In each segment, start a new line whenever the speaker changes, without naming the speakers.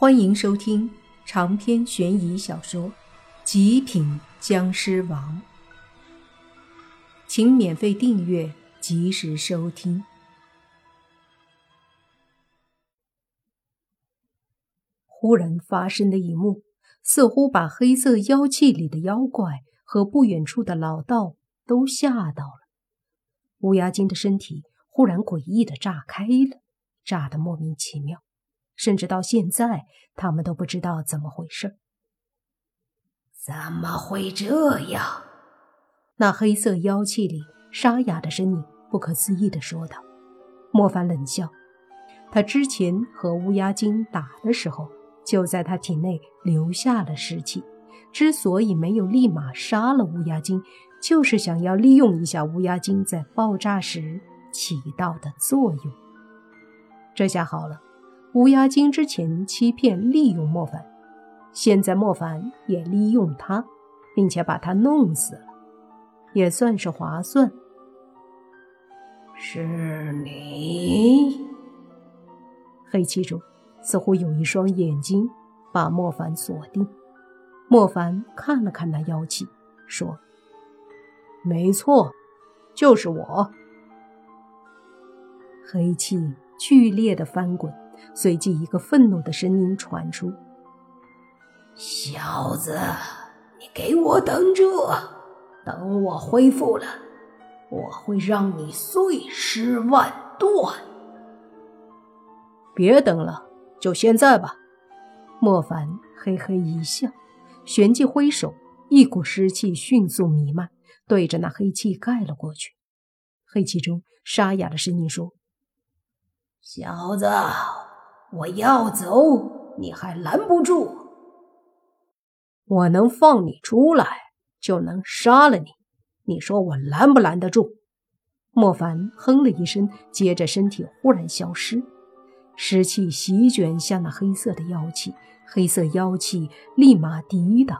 欢迎收听长篇悬疑小说《极品僵尸王》，请免费订阅，及时收听。忽然发生的一幕，似乎把黑色妖气里的妖怪和不远处的老道都吓到了。乌鸦精的身体忽然诡异的炸开了，炸得莫名其妙。甚至到现在，他们都不知道怎么回事。
怎么会这样？
那黑色妖气里沙哑的声音不可思议地说道。莫凡冷笑，他之前和乌鸦精打的时候，就在他体内留下了尸气。之所以没有立马杀了乌鸦精，就是想要利用一下乌鸦精在爆炸时起到的作用。这下好了。乌鸦精之前欺骗利用莫凡，现在莫凡也利用他，并且把他弄死了，也算是划算。
是你？
黑气中似乎有一双眼睛把莫凡锁定。莫凡看了看那妖气，说：“没错，就是我。”黑气剧烈的翻滚。随即，一个愤怒的声音传出：“
小子，你给我等着！等我恢复了，我会让你碎尸万段！”
别等了，就现在吧！莫凡嘿嘿一笑，旋即挥手，一股湿气迅速弥漫，对着那黑气盖了过去。黑气中沙哑的声音说：“
小子。”我要走，你还拦不住。
我能放你出来，就能杀了你。你说我拦不拦得住？莫凡哼了一声，接着身体忽然消失，湿气席卷向那黑色的妖气，黑色妖气立马抵挡，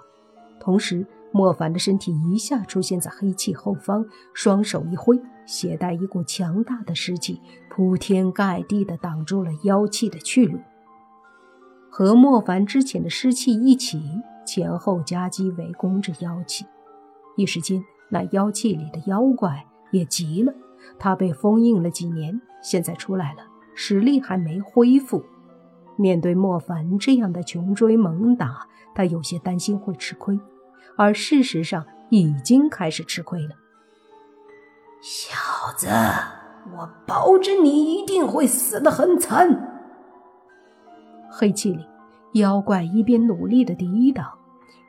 同时。莫凡的身体一下出现在黑气后方，双手一挥，携带一股强大的湿气，铺天盖地地挡住了妖气的去路。和莫凡之前的湿气一起，前后夹击围攻着妖气。一时间，那妖气里的妖怪也急了。他被封印了几年，现在出来了，实力还没恢复。面对莫凡这样的穷追猛打，他有些担心会吃亏。而事实上，已经开始吃亏了。
小子，我保证你一定会死得很惨。
黑气里，妖怪一边努力的抵挡，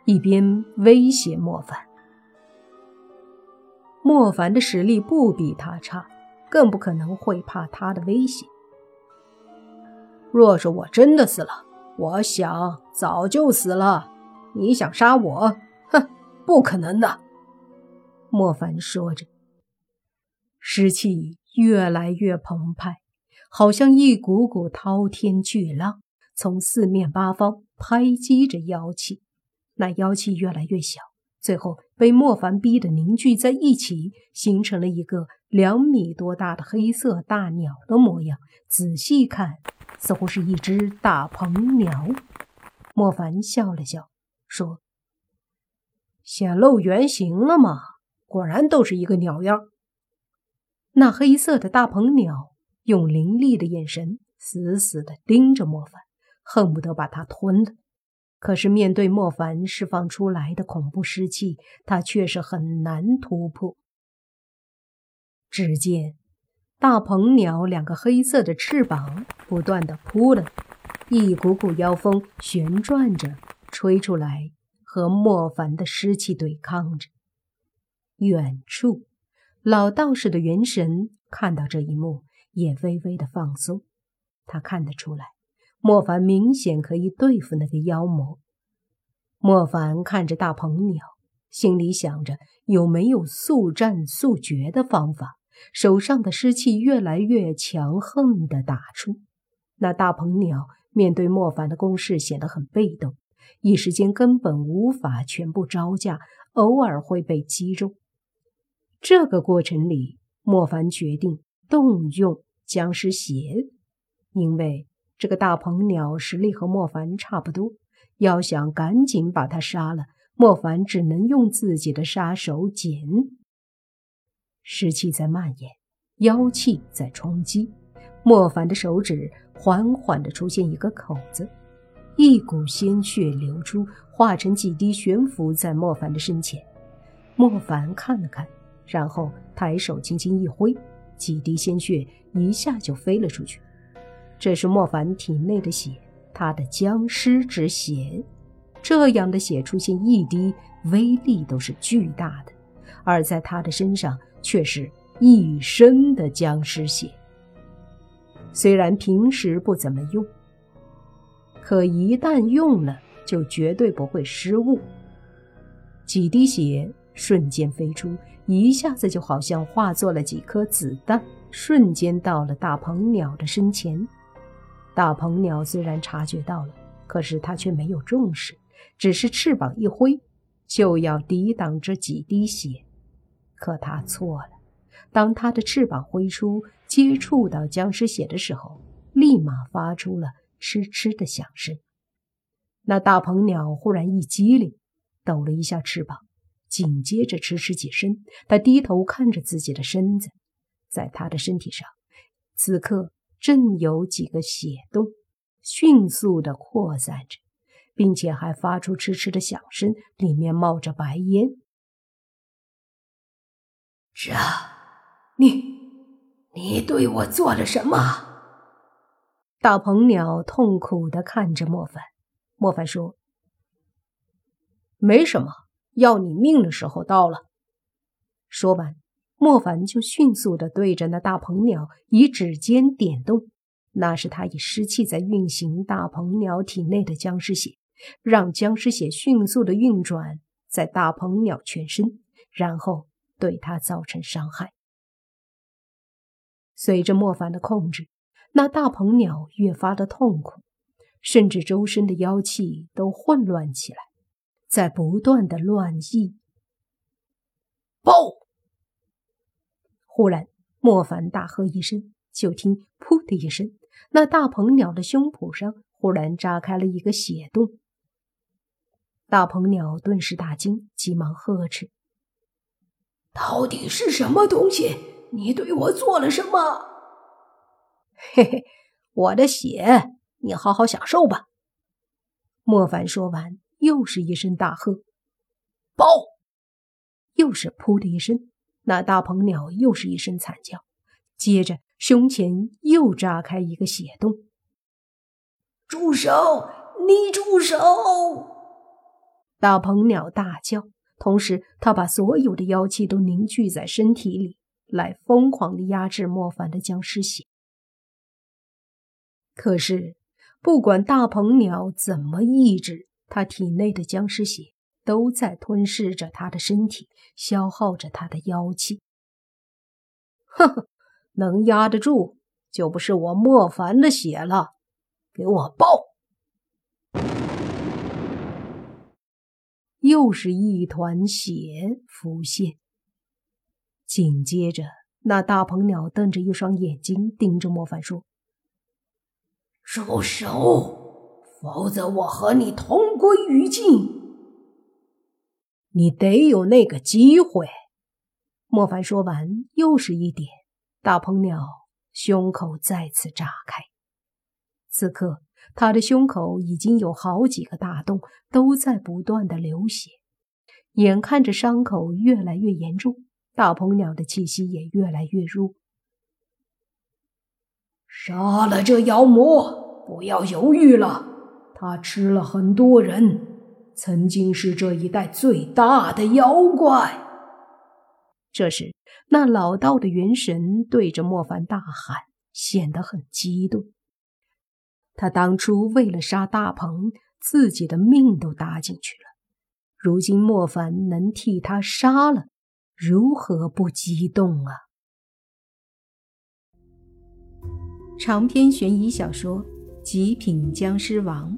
一边威胁莫凡。莫凡的实力不比他差，更不可能会怕他的威胁。若是我真的死了，我想早就死了。你想杀我？哼不可能的，莫凡说着，湿气越来越澎湃，好像一股股滔天巨浪，从四面八方拍击着妖气。那妖气越来越小，最后被莫凡逼得凝聚在一起，形成了一个两米多大的黑色大鸟的模样。仔细看，似乎是一只大鹏鸟。莫凡笑了笑，说。显露原形了吗？果然都是一个鸟样。那黑色的大鹏鸟用凌厉的眼神死死地盯着莫凡，恨不得把他吞了。可是面对莫凡释放出来的恐怖湿气，他却是很难突破。只见大鹏鸟两个黑色的翅膀不断地扑棱，一股股妖风旋转着吹出来。和莫凡的湿气对抗着。远处，老道士的元神看到这一幕，也微微的放松。他看得出来，莫凡明显可以对付那个妖魔。莫凡看着大鹏鸟，心里想着有没有速战速决的方法。手上的湿气越来越强横的打出。那大鹏鸟面对莫凡的攻势，显得很被动。一时间根本无法全部招架，偶尔会被击中。这个过程里，莫凡决定动用僵尸血，因为这个大鹏鸟实力和莫凡差不多，要想赶紧把他杀了，莫凡只能用自己的杀手锏。湿气在蔓延，妖气在冲击，莫凡的手指缓缓地出现一个口子，一股鲜血流出，化成几滴悬浮在莫凡的身前。莫凡看了看，然后抬手轻轻一挥，几滴鲜血一下就飞了出去。这是莫凡体内的血，他的僵尸之血。这样的血出现一滴，威力都是巨大的；而在他的身上，却是一身的僵尸血。虽然平时不怎么用，可一旦用了，就绝对不会失误。几滴血瞬间飞出，一下子就好像化作了几颗子弹，瞬间到了大鹏鸟的身前。大鹏鸟虽然察觉到了，可是它却没有重视，只是翅膀一挥，就要抵挡这几滴血。可它错了，当它的翅膀挥出，接触到僵尸血的时候，立马发出了嗤嗤的响声。那大鹏鸟忽然一激灵，抖了一下翅膀，紧接着迟迟起身，他低头看着自己的身子，在他的身体上，此刻。正有几个血洞，迅速的扩散着，并且还发出嗤嗤的响声，里面冒着白烟。
这，你，你对我做了什么？
大鹏鸟痛苦的看着莫凡。莫凡说：“没什么，要你命的时候到了。”说完。莫凡就迅速地对着那大鹏鸟以指尖点动，那是他以湿气在运行大鹏鸟体内的僵尸血，让僵尸血迅速地运转在大鹏鸟全身，然后对它造成伤害。随着莫凡的控制，那大鹏鸟越发的痛苦，甚至周身的妖气都混乱起来，在不断的乱溢。
爆！
忽然，莫凡大喝一声，就听“噗”的一声，那大鹏鸟的胸脯上忽然炸开了一个血洞。大鹏鸟顿时大惊，急忙呵斥：“
到底是什么东西？你对我做了什么？”“
嘿嘿，我的血，你好好享受吧。”莫凡说完，又是一声大喝：“
爆！”
又是“噗”的一声。那大鹏鸟又是一声惨叫，接着胸前又炸开一个血洞。
住手！你住手！
大鹏鸟大叫，同时他把所有的妖气都凝聚在身体里，来疯狂的压制莫凡的僵尸血。可是，不管大鹏鸟怎么抑制，他体内的僵尸血。都在吞噬着他的身体，消耗着他的妖气。呵呵，能压得住，就不是我莫凡的血了。给我爆！又是一团血浮现，紧接着，那大鹏鸟瞪着一双眼睛盯着莫凡说：“
住手，否则我和你同归于尽。”
你得有那个机会。莫凡说完，又是一点，大鹏鸟胸口再次炸开。此刻，他的胸口已经有好几个大洞，都在不断的流血。眼看着伤口越来越严重，大鹏鸟的气息也越来越弱。
杀了这妖魔！不要犹豫了，他吃了很多人。曾经是这一带最大的妖怪。
这时，那老道的元神对着莫凡大喊，显得很激动。他当初为了杀大鹏，自己的命都搭进去了。如今莫凡能替他杀了，如何不激动啊？长篇悬疑小说《极品僵尸王》